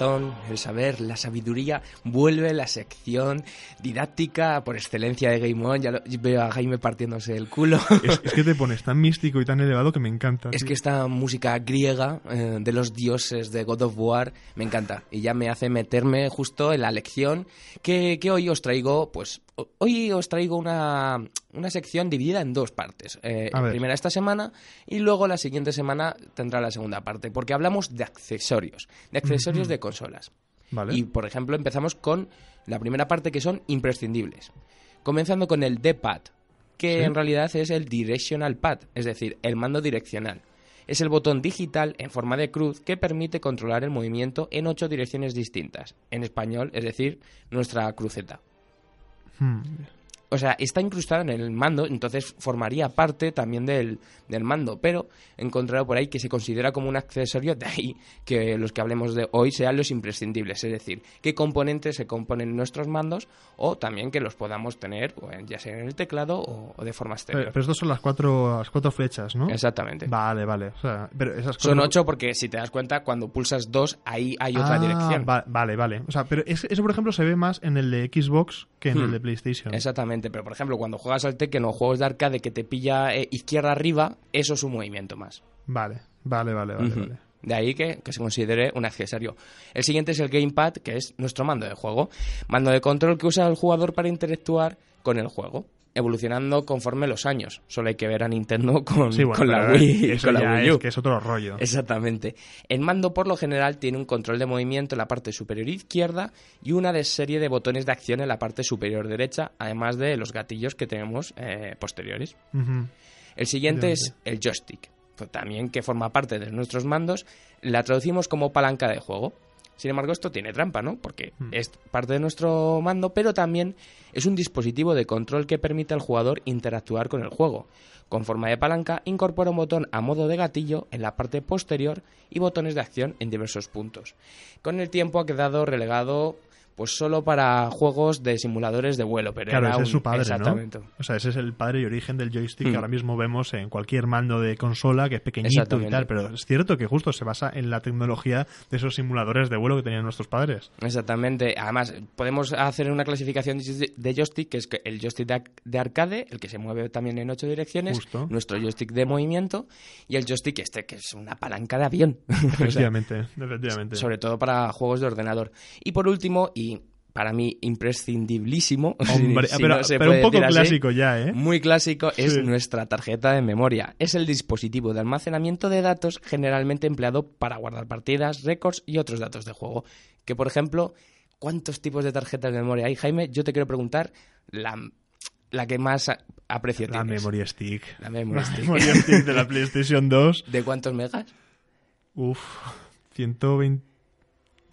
Razón, el saber, la sabiduría, vuelve la sección didáctica por excelencia de Game On. Ya lo- veo a Jaime partiéndose el culo. Es, es que te pones tan místico y tan elevado que me encanta. Es tío. que esta música griega eh, de los dioses de God of War me encanta y ya me hace meterme justo en la lección que, que hoy os traigo, pues hoy os traigo una, una sección dividida en dos partes. Eh, A ver. primera esta semana y luego la siguiente semana tendrá la segunda parte porque hablamos de accesorios, de accesorios de consolas. Vale. Y, por ejemplo, empezamos con la primera parte que son imprescindibles. Comenzando con el D-pad, que Sí. en realidad es el Directional Pad, es decir, el mando direccional. Es el botón digital en forma de cruz que permite controlar el movimiento en ocho direcciones distintas. En español, es decir, nuestra cruceta. Hmm. O sea, está incrustada en el mando, entonces formaría parte también del, del mando, pero he encontrado por ahí que se considera como un accesorio, de ahí que los que hablemos de hoy sean los imprescindibles, es decir, qué componentes se componen en nuestros mandos o también que los podamos tener ya sea en el teclado o, o de forma Pero, exterior. pero estos son las cuatro, las cuatro flechas, ¿no? Exactamente. Vale, vale. O sea, pero esas Son cuatro- ocho porque si te das cuenta, cuando pulsas dos, ahí hay otra Ah, dirección. va- vale, vale. O sea, pero es- eso, por ejemplo, se ve más en el de Xbox que en Hmm. el de PlayStation. Exactamente, pero por ejemplo, cuando juegas al Tekken o juegos de arcade que te pilla eh, izquierda arriba, eso es un movimiento más. Vale, vale, vale, vale. Vale. De ahí que, que se considere un accesorio. El siguiente es el Gamepad, que es nuestro mando de juego. Mando de control que usa el jugador para interactuar con el juego, evolucionando conforme los años. Solo hay que ver a Nintendo con, Sí, bueno, con la Wii y con la Wii es U. que es otro rollo. Exactamente. El mando por lo general tiene un control de movimiento en la parte superior izquierda y una de serie de botones de acción en la parte superior derecha, además de los gatillos que tenemos eh, posteriores. El siguiente es el joystick, pues también que forma parte de nuestros mandos, la traducimos como palanca de juego. Sin embargo, esto tiene trampa, ¿no? Porque Hmm. es parte de nuestro mando, pero también es un dispositivo de control que permite al jugador interactuar con el juego. Con forma de palanca, incorpora un botón a modo de gatillo en la parte posterior y botones de acción en diversos puntos. Con el tiempo ha quedado relegado pues solo para juegos de simuladores de vuelo, pero Claro, era ese es su padre, exactamente. ¿no? O sea, ese es el padre y origen del joystick que Mm. ahora mismo vemos en cualquier mando de consola que es pequeñito y tal. Pero es cierto que justo se basa en la tecnología de esos simuladores de vuelo que tenían nuestros padres. Exactamente. Además, podemos hacer una clasificación de joystick, que es el joystick de, arcade, el que se mueve también en ocho direcciones, Justo. nuestro joystick de movimiento y el joystick este, que es una palanca de avión. O sea, Efectivamente, efectivamente. sobre todo para juegos de ordenador. Y por último, y para mí imprescindiblísimo, Hombre, si pero, no se pero un poco así, clásico ya, ¿eh? muy clásico es Sí. nuestra tarjeta de memoria. Es el dispositivo de almacenamiento de datos generalmente empleado para guardar partidas, récords y otros datos de juego. Que, por ejemplo, ¿cuántos tipos de tarjetas de memoria hay, Jaime? Yo te quiero preguntar la, la que más aprecio La tienes. memory stick. La memory La stick. memory stick de la PlayStation 2. ¿De cuántos megas? Uf, 120,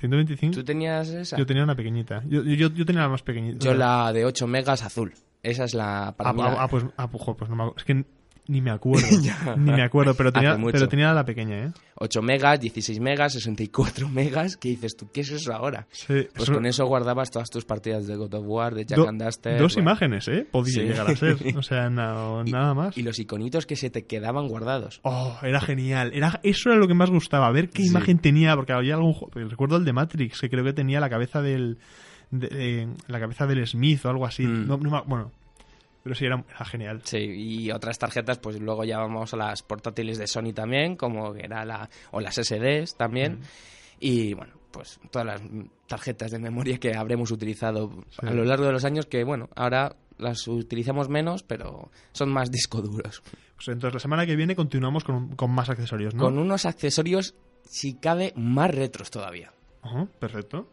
125. ¿Tú tenías esa? Yo tenía una pequeñita. Yo, yo, yo tenía la más pequeñita. Yo la de 8 megas azul. Esa es la... Para Ah, mí ah, la- ah, pues, ah, pues, pues no me. Es que ni me acuerdo. Ni me acuerdo, pero tenía, pero tenía la pequeña, ¿eh? 8 megas, 16 megas, 64 megas. ¿Qué dices tú? ¿Qué es eso ahora? Sí, Pues eso- con eso guardabas todas tus partidas de God of War, de Jack do- and Duster. dos bueno. imágenes, ¿eh? Podía Sí. llegar a ser. O sea, no- Y- nada más. Y los iconitos que se te quedaban guardados. Oh, era genial. Era, eso era lo que más gustaba, ver qué Sí. imagen tenía, porque había algún recuerdo el de Matrix, que creo que tenía la cabeza del de- de- la cabeza del Smith o algo así. Mm. No- bueno, pero sí era, era genial. Sí, y otras tarjetas, pues luego ya vamos a las portátiles de Sony también, como era la. o las SDs también. Mm. Y bueno, pues todas las tarjetas de memoria que habremos utilizado Sí. a lo largo de los años, que bueno, ahora las utilizamos menos, pero son más disco duros. Pues entonces la semana que viene continuamos con, con más accesorios, ¿no? Con unos accesorios, si cabe, más retros todavía. Ajá, perfecto.